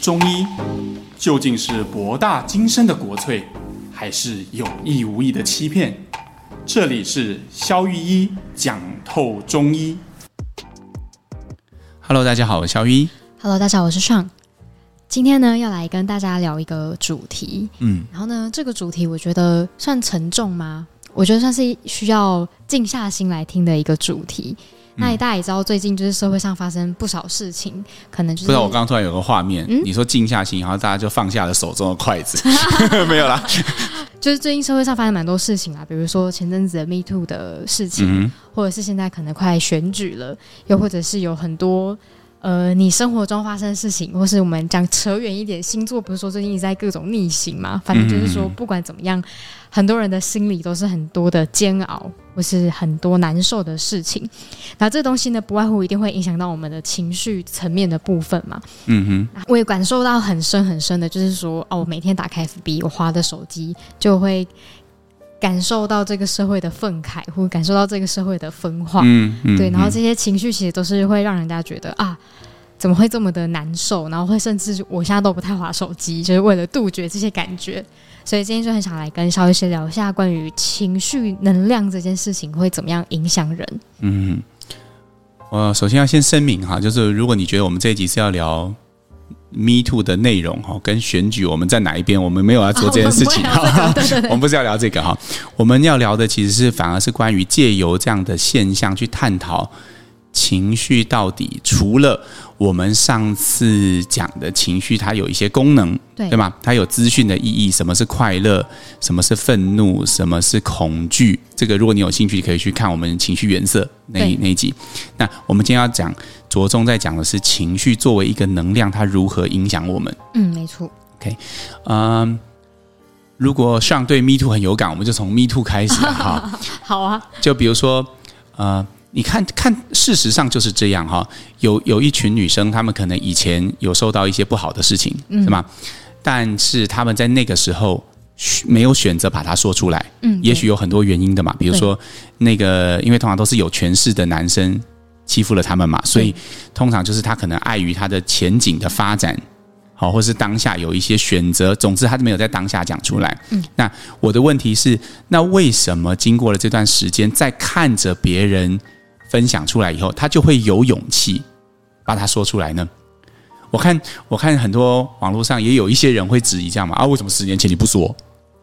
中医究竟是博大精深的国粹，还是有意无意的欺骗？这里是肖玉一讲透中医。Hello，大家好，我是肖玉一。Hello，大家好，我是 Sean。今天呢，要来跟大家聊一个主题。嗯，然后呢，这个主题我觉得算沉重吗？我觉得算是需要静下心来听的一个主题。那大家也知道，最近就是社会上发生不少事情，可能就是不知道我刚刚突然有个画面，嗯、你说静下心，然后大家就放下了手中的筷子，没有啦。就是最近社会上发生蛮多事情啊，比如说前阵子的 Me Too 的事情，嗯、或者是现在可能快选举了，又或者是有很多。呃，你生活中发生的事情，或是我们讲扯远一点，星座不是说最近一直在各种逆行嘛？反正就是说，不管怎么样，很多人的心里都是很多的煎熬，或是很多难受的事情。那这东西呢，不外乎一定会影响到我们的情绪层面的部分嘛。嗯哼，我也感受到很深很深的，就是说，哦，我每天打开 FB，我划的手机就会。感受到这个社会的愤慨，或感受到这个社会的分化，嗯嗯、对，然后这些情绪其实都是会让人家觉得啊，怎么会这么的难受？然后会甚至我现在都不太划手机，就是为了杜绝这些感觉。所以今天就很想来跟肖医师聊一下关于情绪能量这件事情会怎么样影响人。嗯，我首先要先声明哈，就是如果你觉得我们这一集是要聊。Me Too 的内容哈，跟选举我们在哪一边？我们没有要做这件事情哈，我们不是要聊这个哈，我们要聊的其实是反而是关于借由这样的现象去探讨。情绪到底除了我们上次讲的情绪，它有一些功能，对，对吗？它有资讯的意义，什么是快乐，什么是愤怒，什么是恐惧？这个如果你有兴趣，可以去看我们情绪原色那那一集。那我们今天要讲，着重在讲的是情绪作为一个能量，它如何影响我们？嗯，没错。OK，嗯，如果上对 Me Too 很有感，我们就从 Me Too 开始哈。好啊，就比如说，呃。你看看，事实上就是这样哈。有有一群女生，她们可能以前有受到一些不好的事情，是吗？但是她们在那个时候没有选择把它说出来。嗯，也许有很多原因的嘛。比如说，那个因为通常都是有权势的男生欺负了她们嘛，所以通常就是她可能碍于她的前景的发展，好，或是当下有一些选择。总之，她没有在当下讲出来。嗯，那我的问题是，那为什么经过了这段时间，在看着别人分享出来以后，他就会有勇气把它说出来呢。我看，我看很多网络上也有一些人会质疑这样嘛啊，为什么十年前你不说？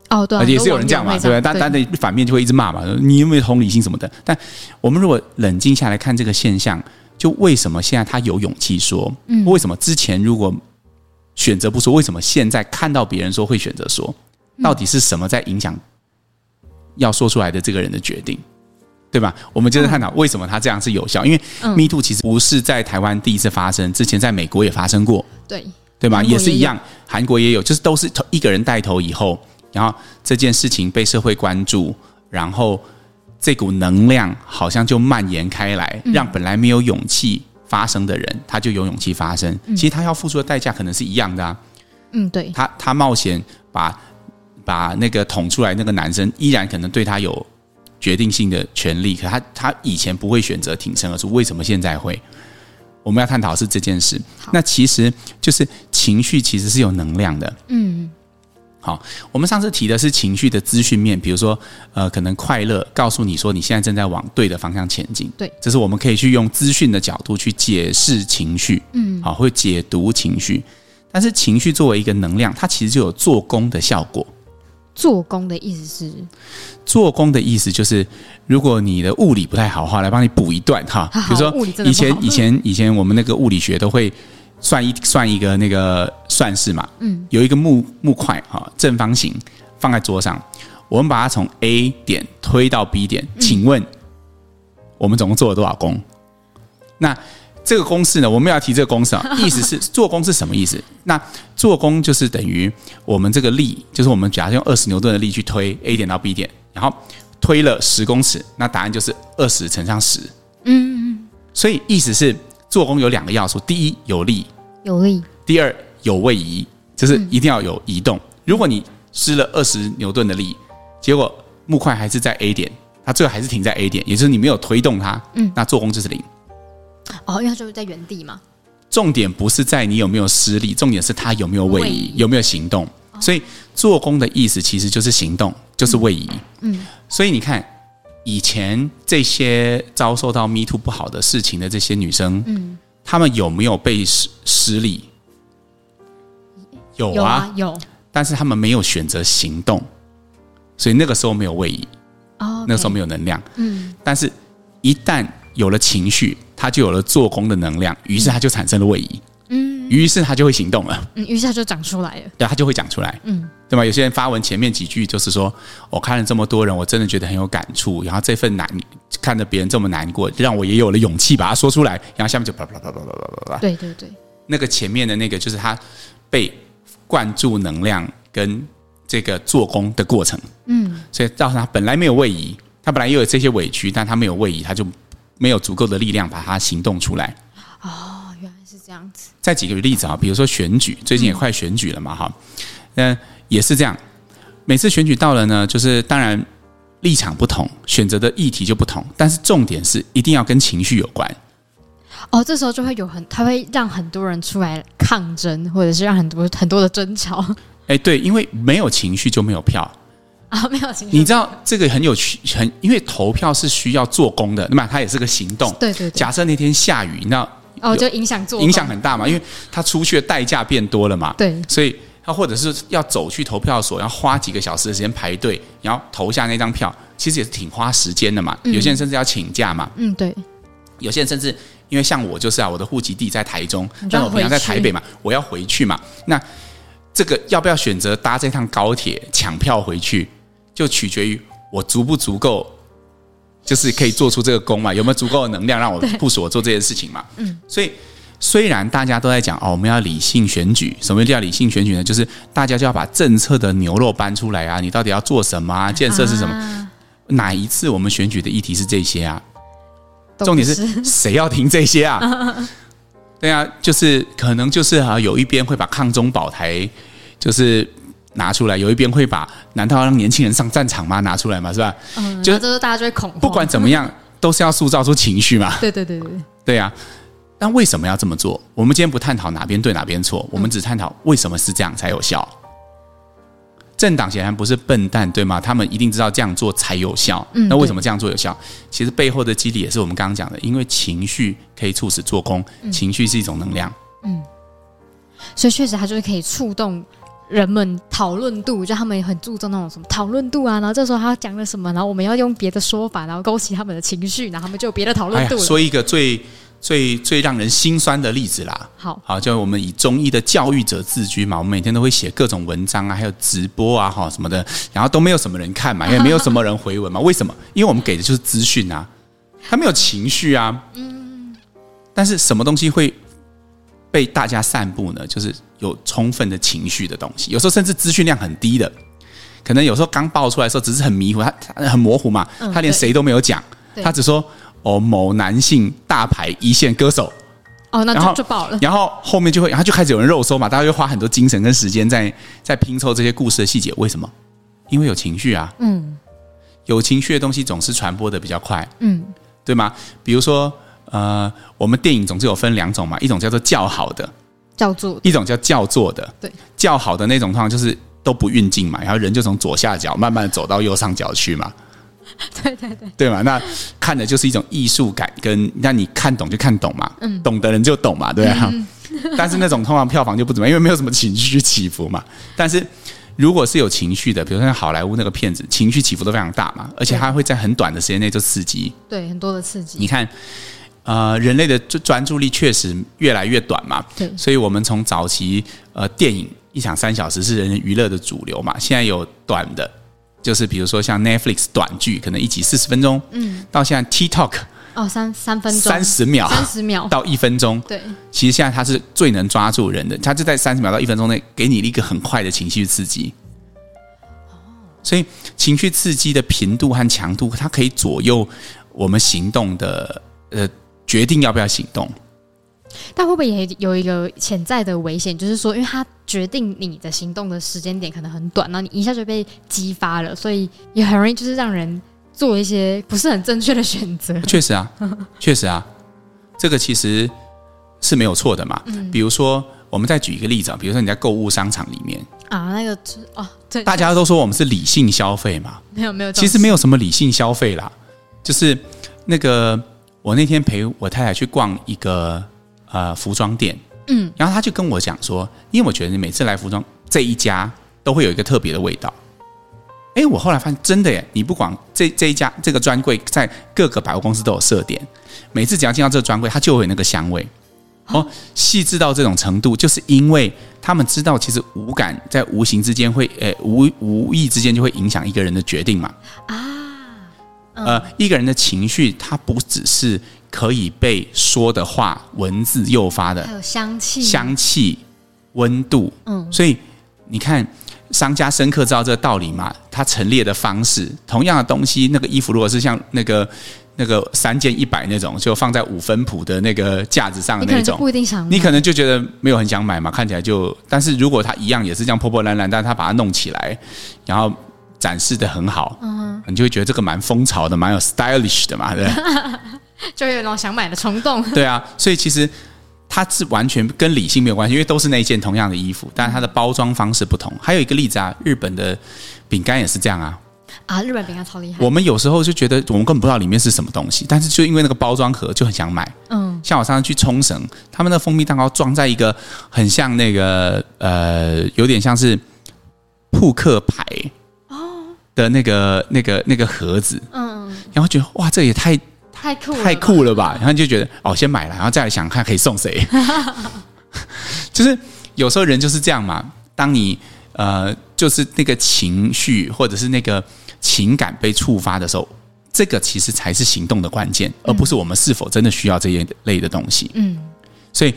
哦，对，也是有人这样嘛，对不对？但但的反面就会一直骂嘛，你有没有同理心什么的？但我们如果冷静下来看这个现象，就为什么现在他有勇气说？嗯，为什么之前如果选择不说，为什么现在看到别人说会选择说？到底是什么在影响要说出来的这个人的决定？对吧？我们接着探讨为什么他这样是有效，因为 Me Too 其实不是在台湾第一次发生，之前在美国也发生过，对对吧？也是一样，韩国也有，就是都是一个人带头以后，然后这件事情被社会关注，然后这股能量好像就蔓延开来，让本来没有勇气发生的人，他就有勇气发生。其实他要付出的代价可能是一样的啊，嗯，对，他他冒险把把那个捅出来那个男生，依然可能对他有。决定性的权利，可他他以前不会选择挺身而出，为什么现在会？我们要探讨是这件事。那其实就是情绪其实是有能量的。嗯，好，我们上次提的是情绪的资讯面，比如说呃，可能快乐告诉你说你现在正在往对的方向前进。对，这是我们可以去用资讯的角度去解释情绪。嗯，好，会解读情绪。但是情绪作为一个能量，它其实就有做功的效果。做工的意思是，做工的意思就是，如果你的物理不太好的话，来帮你补一段哈。比如说，以前以前以前我们那个物理学都会算一算一个那个算式嘛。嗯，有一个木木块哈，正方形放在桌上，我们把它从 A 点推到 B 点，请问我们总共做了多少功？那这个公式呢？我们要提这个公式啊，意思是做功是什么意思？那做功就是等于我们这个力，就是我们假设用二十牛顿的力去推 A 点到 B 点，然后推了十公尺，那答案就是二十乘上十。嗯嗯。所以意思是做功有两个要素：第一有力，有力；第二有位移，就是一定要有移动。如果你施了二十牛顿的力，结果木块还是在 A 点，它最后还是停在 A 点，也就是你没有推动它，嗯，那做功就是零。哦，因为他就是在原地嘛。重点不是在你有没有施力，重点是他有没有位移，有没有行动。所以做工的意思其实就是行动，就是位移。嗯，所以你看，以前这些遭受到 Me Too 不好的事情的这些女生，嗯，她们有没有被施施力？有啊，有啊，有。但是她们没有选择行动，所以那个时候没有位移。哦，那个时候没有能量。嗯，但是一旦有了情绪，她就有了做工的能量，于是它就产生了位移。嗯，于是他就会行动了。嗯，于是他就长出来了。对，他就会长出来。嗯，对吧？有些人发文前面几句就是说：“我看了这么多人，我真的觉得很有感触。然后这份难，看着别人这么难过，让我也有了勇气把它说出来。然后下面就啪啪啪啪啪啪啪。对对对，那个前面的那个就是他被灌注能量跟这个做工的过程。嗯，所以造成他本来没有位移，他本来也有这些委屈，但他没有位移，他就没有足够的力量把它行动出来。哦。原来是这样子，再举个例子啊，比如说选举，最近也快选举了嘛，哈，嗯，也是这样。每次选举到了呢，就是当然立场不同，选择的议题就不同，但是重点是一定要跟情绪有关。哦，这时候就会有很，他会让很多人出来抗争，或者是让很多很多的争吵。哎，对，因为没有情绪就没有票 啊，没有情绪。你知道这个很有趣，很因为投票是需要做工的，那么它也是个行动。对对对。假设那天下雨，那哦，就影响做影响很大嘛，因为他出去的代价变多了嘛。对，所以他或者是要走去投票所，要花几个小时的时间排队，然后投下那张票，其实也是挺花时间的嘛。嗯、有些人甚至要请假嘛。嗯，对。有些人甚至因为像我就是啊，我的户籍地在台中，但我平常在台北嘛，我要回去嘛。那这个要不要选择搭这趟高铁抢票回去，就取决于我足不足够。就是可以做出这个功嘛？有没有足够的能量让我部署我做这件事情嘛？嗯，所以虽然大家都在讲哦，我们要理性选举，什么叫理性选举呢？就是大家就要把政策的牛肉搬出来啊！你到底要做什么啊？建设是什么？啊、哪一次我们选举的议题是这些啊？重点是谁要听这些啊？对啊，就是可能就是啊，有一边会把抗中保台，就是。拿出来，有一边会把难道要让年轻人上战场吗？拿出来嘛，是吧？嗯，就是这大家就会恐慌。不管怎么样，都是要塑造出情绪嘛。对对对对，对啊。但为什么要这么做？我们今天不探讨哪边对哪边错，我们只探讨为什么是这样才有效。政党显然不是笨蛋，对吗？他们一定知道这样做才有效。嗯，那为什么这样做有效？其实背后的机理也是我们刚刚讲的，因为情绪可以促使做工，情绪是一种能量。嗯，所以确实它就是可以触动。人们讨论度，就他们也很注重那种什么讨论度啊，然后这时候他讲了什么，然后我们要用别的说法，然后勾起他们的情绪，然后他们就有别的讨论度了。说一个最最最让人心酸的例子啦，好，好，就我们以中医的教育者自居嘛，我们每天都会写各种文章啊，还有直播啊，哈什么的，然后都没有什么人看嘛，因为没有什么人回文嘛，为什么？因为我们给的就是资讯啊，他没有情绪啊，嗯，但是什么东西会？被大家散布呢，就是有充分的情绪的东西。有时候甚至资讯量很低的，可能有时候刚爆出来的时候只是很迷糊，他很模糊嘛，他连谁都没有讲，他只说哦某男性大牌一线歌手，哦那就就爆了，然后后面就会，然后就开始有人肉搜嘛，大家会花很多精神跟时间在在拼凑这些故事的细节。为什么？因为有情绪啊，嗯，有情绪的东西总是传播的比较快，嗯，对吗？比如说。呃，我们电影总是有分两种嘛，一种叫做叫好的，叫做一种叫叫做的。对，叫好的那种通常就是都不运镜嘛，然后人就从左下角慢慢走到右上角去嘛。对对对，对嘛？那看的就是一种艺术感，跟那你看懂就看懂嘛，嗯，懂的人就懂嘛，对啊。嗯、但是那种通常票房就不怎么样，因为没有什么情绪起伏嘛。但是如果是有情绪的，比如说像好莱坞那个片子，情绪起伏都非常大嘛，而且它会在很短的时间内就刺激，对，很多的刺激。你看。呃，人类的专专注力确实越来越短嘛，对，所以我们从早期呃电影一场三小时是人人娱乐的主流嘛，现在有短的，就是比如说像 Netflix 短剧，可能一集四十分钟，嗯，到现在 TikTok 哦三三分钟。三十秒三十秒。到一分钟，对，其实现在它是最能抓住人的，它就在三十秒到一分钟内给你一个很快的情绪刺激，哦，所以情绪刺激的频度和强度，它可以左右我们行动的呃。决定要不要行动，但会不会也有一个潜在的危险？就是说，因为他决定你的行动的时间点可能很短，然后你一下就被激发了，所以也很容易就是让人做一些不是很正确的选择。确实啊，确实啊，这个其实是没有错的嘛。嗯，比如说，我们再举一个例子啊，比如说你在购物商场里面啊，那个哦，对，大家都说我们是理性消费嘛，没有没有，其实没有什么理性消费啦，就是那个我那天陪我太太去逛一个呃服装店，嗯，然后她就跟我讲说，因为我觉得你每次来服装这一家都会有一个特别的味道。哎，我后来发现真的耶！你不管这这一家这个专柜在各个百货公司都有设点，每次只要进到这个专柜，它就会有那个香味。哦，细致到这种程度，就是因为他们知道，其实五感在无形之间会，诶，无无意之间就会影响一个人的决定嘛。啊，嗯、呃，一个人的情绪，它不只是可以被说的话、文字诱发的，还有香气、香气、温度。嗯，所以你看。商家深刻知道这个道理嘛？他陈列的方式，同样的东西，那个衣服如果是像那个那个三件一百那种，就放在五分埔的那个架子上的那种，不一定想，你可能就觉得没有很想买嘛，看起来就。但是如果他一样也是这样破破烂烂，但是他把它弄起来，然后展示的很好，嗯，你就会觉得这个蛮风潮的，蛮有 stylish 的嘛，对，就有那种想买的冲动。对啊，所以其实。它是完全跟理性没有关系，因为都是那一件同样的衣服，但是它的包装方式不同。还有一个例子啊，日本的饼干也是这样啊。啊，日本饼干超厉害。我们有时候就觉得我们根本不知道里面是什么东西，但是就因为那个包装盒就很想买。嗯，像我上次去冲绳，他们的蜂蜜蛋糕装在一个很像那个呃，有点像是扑克牌哦的那个那个那个盒子。嗯，然后觉得哇，这也太。太酷了，太酷了吧！然后就觉得哦，先买了，然后再来想看可以送谁。就是有时候人就是这样嘛。当你呃，就是那个情绪或者是那个情感被触发的时候，这个其实才是行动的关键，而不是我们是否真的需要这一类的东西。嗯。所以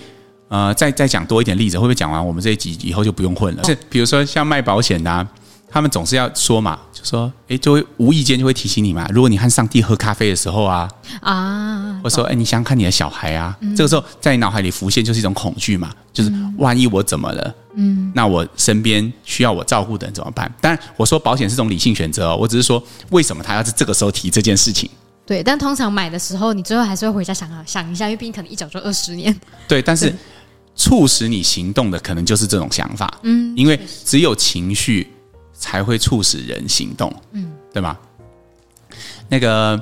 呃，再再讲多一点例子，会不会讲完我们这一集以后就不用混了？是，比如说像卖保险的啊。他们总是要说嘛，就说，诶，就会无意间就会提醒你嘛。如果你和上帝喝咖啡的时候啊，啊，或者说，诶，你想看你的小孩啊，嗯、这个时候在你脑海里浮现就是一种恐惧嘛，就是万一我怎么了，嗯，那我身边需要我照顾的人怎么办？当然，我说保险是种理性选择哦，我只是说为什么他要在这个时候提这件事情？对，但通常买的时候，你最后还是会回家想想一下，因为毕竟可能一缴就二十年。对，但是促使你行动的可能就是这种想法，嗯，因为只有情绪。才会促使人行动，嗯，对吗？那个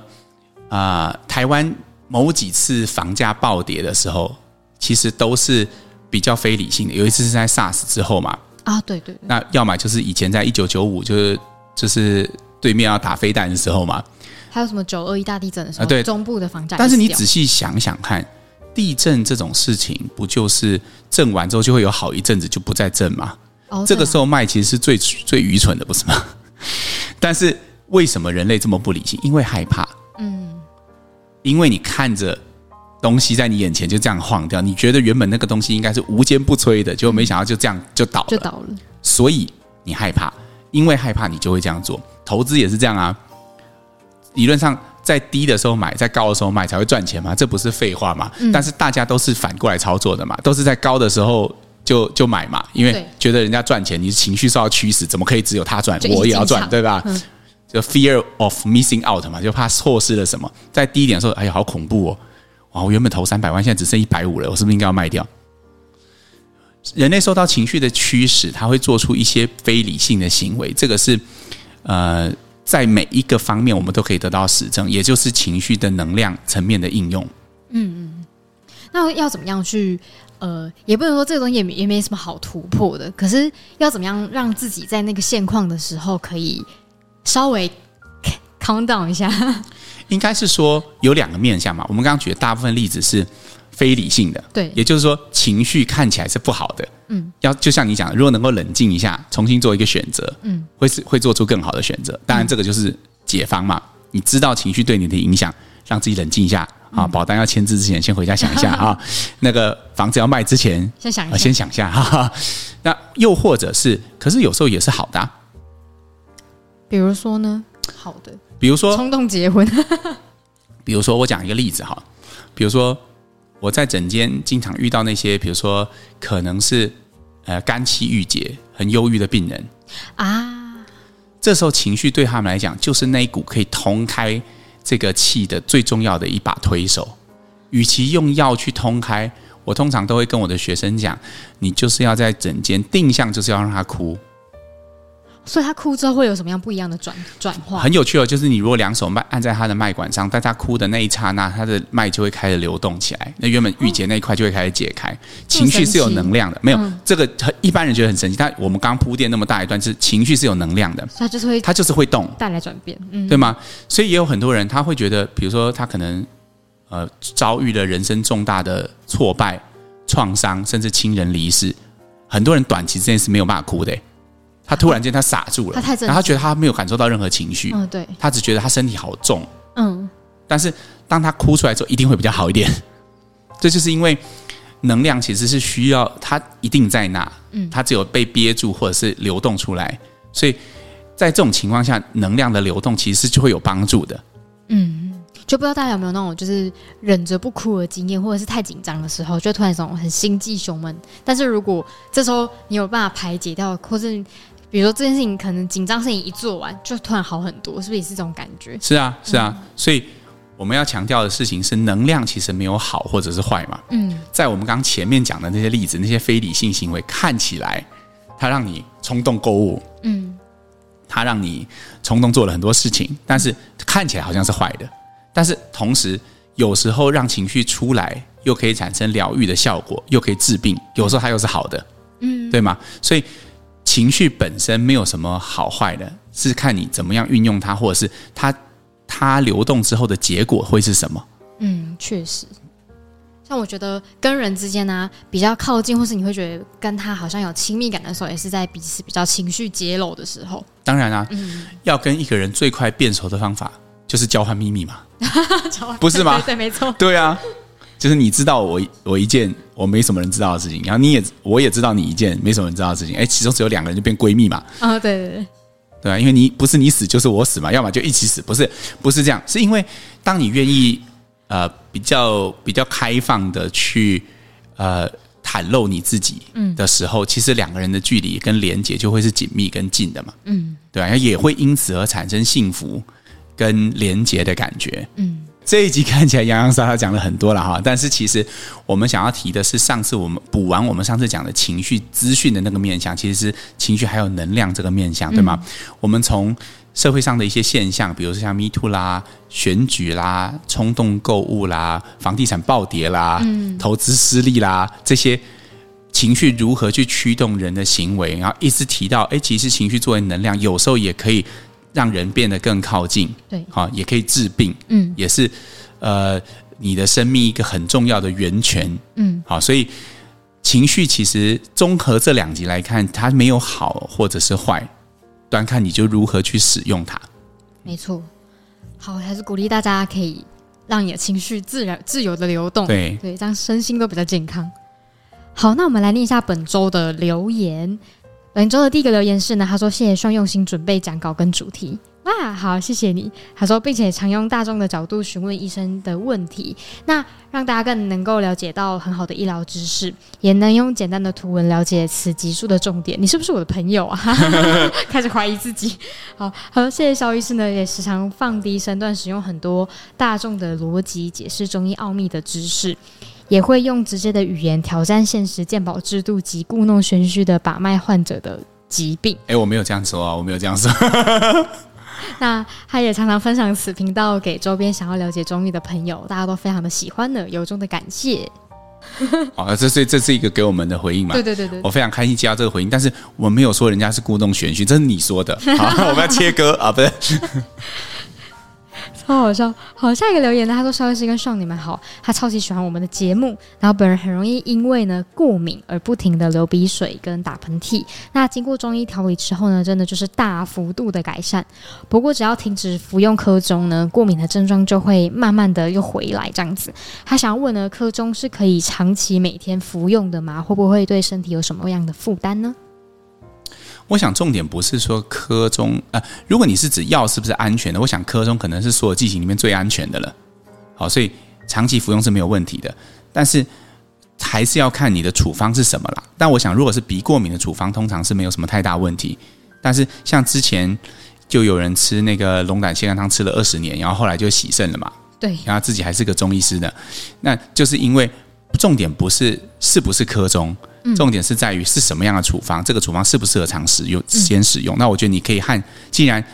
啊、呃，台湾某几次房价暴跌的时候，其实都是比较非理性的。有一次是在 SARS 之后嘛，啊，对对，对，那要么就是以前在一九九五，就是就是对面要打飞弹的时候嘛，还有什么九二一大地震的时候，啊、对，中部的房价。但是你仔细想想看，地震这种事情，不就是震完之后就会有好一阵子就不再震吗？Oh, 这个时候卖其实是最最愚蠢的，不是吗？但是为什么人类这么不理性？因为害怕。嗯，因为你看着东西在你眼前就这样晃掉，你觉得原本那个东西应该是无坚不摧的，结果没想到就这样就倒了，就倒了。所以你害怕，因为害怕你就会这样做。投资也是这样啊。理论上在低的时候买，在高的时候卖才会赚钱嘛，这不是废话嘛？嗯，但是大家都是反过来操作的嘛，都是在高的时候。就就买嘛，因为觉得人家赚钱，你情绪受到驱使，怎么可以只有他赚，我也要赚，对吧？嗯、就 fear of missing out 嘛，就怕错失了什么。在低一点的时候，哎呀，好恐怖哦！哇，我原本投三百万，现在只剩一百五了，我是不是应该要卖掉？人类受到情绪的驱使，他会做出一些非理性的行为，这个是呃，在每一个方面我们都可以得到实证，也就是情绪的能量层面的应用。嗯嗯，那要怎么样去？呃，也不能说这个东西也没也没什么好突破的，可是要怎么样让自己在那个现况的时候可以稍微 calm down 一下？应该是说有两个面向嘛。我们刚刚举的大部分例子是非理性的，对，也就是说情绪看起来是不好的，嗯，要就像你讲的，如果能够冷静一下，重新做一个选择，嗯，会是会做出更好的选择。当然，这个就是解方嘛。你知道情绪对你的影响，让自己冷静一下。啊，保单要签字之前，先回家想一下 啊。那个房子要卖之前，先想一下，先想一下哈。那又或者是，可是有时候也是好的。比如说呢？好的，比如说冲动结婚。比如说，我讲一个例子哈。比如说，我在诊间经常遇到那些，比如说可能是呃肝气郁结、很忧郁的病人啊。这时候情绪对他们来讲，就是那一股可以通开。这个气的最重要的一把推手，与其用药去通开，我通常都会跟我的学生讲，你就是要在枕间定向，就是要让他哭。所以他哭之后会有什么样不一样的转转化？很有趣哦，就是你如果两手脉按在他的脉管上，在他哭的那一刹那，他的脉就会开始流动起来。那原本郁结那一块就会开始解开。哦、情绪是有能量的，没有、嗯、这个一般人觉得很神奇。但我们刚铺垫那么大一段，是情绪是有能量的，他就是会，他就是会动，带来转变，嗯，对吗？所以也有很多人他会觉得，比如说他可能呃遭遇了人生重大的挫败、创伤，甚至亲人离世，很多人短期之内是没有办法哭的。他突然间他傻住了，他太然后他觉得他没有感受到任何情绪，嗯，对，他只觉得他身体好重，嗯，但是当他哭出来之后，一定会比较好一点。这就是因为能量其实是需要他一定在那，嗯，他只有被憋住或者是流动出来，所以在这种情况下，能量的流动其实就会有帮助的，嗯。就不知道大家有没有那种就是忍着不哭的经验，或者是太紧张的时候，就突然一种很心悸胸闷。但是如果这时候你有办法排解掉，或是比如说这件事情可能紧张事情一做完，就突然好很多，是不是也是这种感觉？是啊，是啊。嗯、所以我们要强调的事情是，能量其实没有好或者是坏嘛。嗯，在我们刚前面讲的那些例子，那些非理性行为看起来它让你冲动购物，嗯，它让你冲动做了很多事情，但是看起来好像是坏的。但是同时，有时候让情绪出来，又可以产生疗愈的效果，又可以治病。有时候它又是好的，嗯，对吗？所以情绪本身没有什么好坏的，是看你怎么样运用它，或者是它它流动之后的结果会是什么。嗯，确实。像我觉得跟人之间呢、啊、比较靠近，或是你会觉得跟他好像有亲密感的时候，也是在彼此比较情绪揭露的时候。当然啊，嗯，要跟一个人最快变熟的方法。就是交换秘密嘛，不是吗？对，对，没错。对啊，就是你知道我我一件我没什么人知道的事情，然后你也我也知道你一件没什么人知道的事情，哎，其中只有两个人就变闺蜜嘛。啊、哦，对对对，对啊，因为你不是你死就是我死嘛，要么就一起死，不是不是这样，是因为当你愿意呃比较比较开放的去呃袒露你自己的时候，嗯、其实两个人的距离跟连接就会是紧密跟近的嘛。嗯，对啊，也会因此而产生幸福。跟连结的感觉，嗯，这一集看起来洋洋洒洒讲了很多了哈，但是其实我们想要提的是，上次我们补完我们上次讲的情绪资讯的那个面向，其实是情绪还有能量这个面向，对吗？嗯、我们从社会上的一些现象，比如说像 Me Too 啦、选举啦、冲动购物啦、房地产暴跌啦、嗯、投资失利啦这些情绪如何去驱动人的行为，然后一直提到，哎，其实情绪作为能量，有时候也可以。让人变得更靠近，对，好，也可以治病，嗯，也是，呃，你的生命一个很重要的源泉，嗯，好，所以情绪其实综合这两集来看，它没有好或者是坏，端看你就如何去使用它。没错，好，还是鼓励大家可以让你的情绪自然自由的流动，对。对，这样身心都比较健康。好，那我们来念一下本周的留言。本周的第一个留言是呢，他说谢谢双用心准备讲稿跟主题，哇，好，谢谢你。他说，并且常用大众的角度询问医生的问题，那让大家更能够了解到很好的医疗知识，也能用简单的图文了解此集数的重点。你是不是我的朋友啊？开始怀疑自己。好，好，谢谢肖医师呢，也时常放低身段，使用很多大众的逻辑解释中医奥秘的知识。也会用直接的语言挑战现实鉴保制度及故弄玄虚的把脉患者的疾病。哎，我没有这样说啊，我没有这样说。那他也常常分享此频道给周边想要了解中医的朋友，大家都非常的喜欢呢，由衷的感谢。好，这是这是一个给我们的回应嘛？对对对对，我非常开心接到这个回应，但是我没有说人家是故弄玄虚，这是你说的。好，我们要切割啊，不是。好好笑！好，下一个留言呢？他说：“萧医师跟爽你们好，他超级喜欢我们的节目，然后本人很容易因为呢过敏而不停的流鼻水跟打喷嚏。那经过中医调理之后呢，真的就是大幅度的改善。不过只要停止服用科中呢，过敏的症状就会慢慢的又回来这样子。他想要问呢，科中是可以长期每天服用的吗？会不会对身体有什么样的负担呢？”我想重点不是说科中啊，如果你是指药是不是安全的，我想科中可能是所有剂型里面最安全的了。好，所以长期服用是没有问题的，但是还是要看你的处方是什么啦。但我想，如果是鼻过敏的处方，通常是没有什么太大问题。但是像之前就有人吃那个龙胆泻肝汤吃了二十年，然后后来就洗肾了嘛。对，然后自己还是个中医师的，那就是因为重点不是是不是科中，重点是在于是什么样的处方，这个处方适不适合常使用，先使用。那我觉得你可以和，既然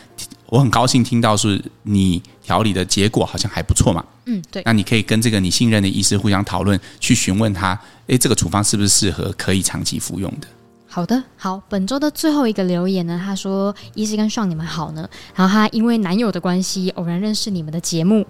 我很高兴听到是你调理的结果好像还不错嘛，嗯，对，那你可以跟这个你信任的医师互相讨论，去询问他，诶，这个处方是不是适合可以长期服用的。好的，好，本周的最后一个留言呢，他说：“医师跟 Sean 你们好呢。”然后他因为男友的关系偶然认识你们的节目，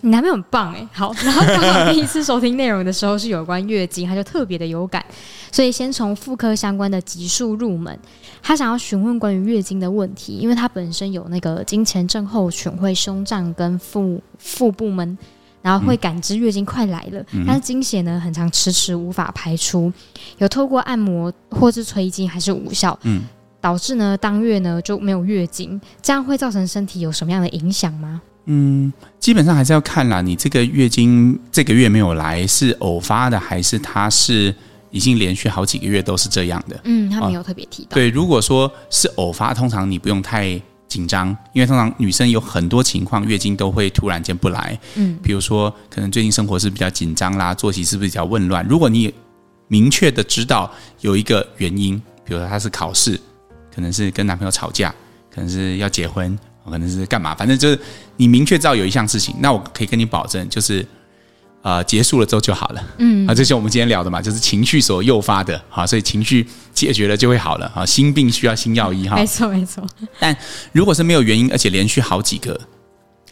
你男朋友很棒哎。好，然后刚好第一次收听内容的时候是有关月经，他就特别的有感，所以先从妇科相关的集数入门。他想要询问关于月经的问题，因为他本身有那个经前症候群，会胸胀跟腹腹部闷。然后会感知月经快来了，嗯、但是经血呢，很常迟迟无法排出，有透过按摩或是催经还是无效，嗯，导致呢当月呢就没有月经，这样会造成身体有什么样的影响吗？嗯，基本上还是要看啦，你这个月经这个月没有来是偶发的，还是它是已经连续好几个月都是这样的？嗯，他没有特别提到。对，如果说是偶发，通常你不用太。紧张，因为通常女生有很多情况，月经都会突然间不来。嗯，比如说可能最近生活是比较紧张啦，作息是不是比较紊乱？如果你明确的知道有一个原因，比如说他是考试，可能是跟男朋友吵架，可能是要结婚，可能是干嘛，反正就是你明确知道有一项事情，那我可以跟你保证，就是。呃，结束了之后就好了。嗯，啊，这是我们今天聊的嘛，就是情绪所诱发的，好，所以情绪解决了就会好了。啊，心病需要心药医哈。没错，没错。但如果是没有原因，而且连续好几个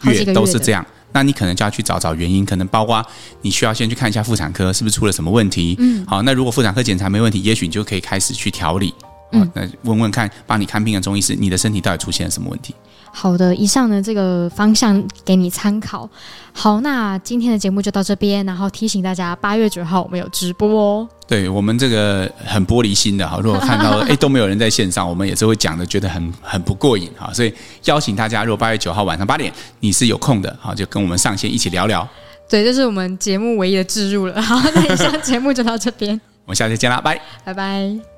月都是这样，那你可能就要去找找原因，可能包括你需要先去看一下妇产科，是不是出了什么问题。嗯，好，那如果妇产科检查没问题，也许你就可以开始去调理。嗯，那问问看，帮你看病的中医师，你的身体到底出现了什么问题？好的，以上的这个方向给你参考。好，那今天的节目就到这边，然后提醒大家，八月九号我们有直播哦。对，我们这个很玻璃心的哈，如果看到哎都没有人在线上，我们也是会讲的，觉得很很不过瘾哈。所以邀请大家，如果八月九号晚上八点你是有空的，好，就跟我们上线一起聊聊。对，这是我们节目唯一的置入了。好，那以上节目就到这边，我们下期见啦，拜拜拜。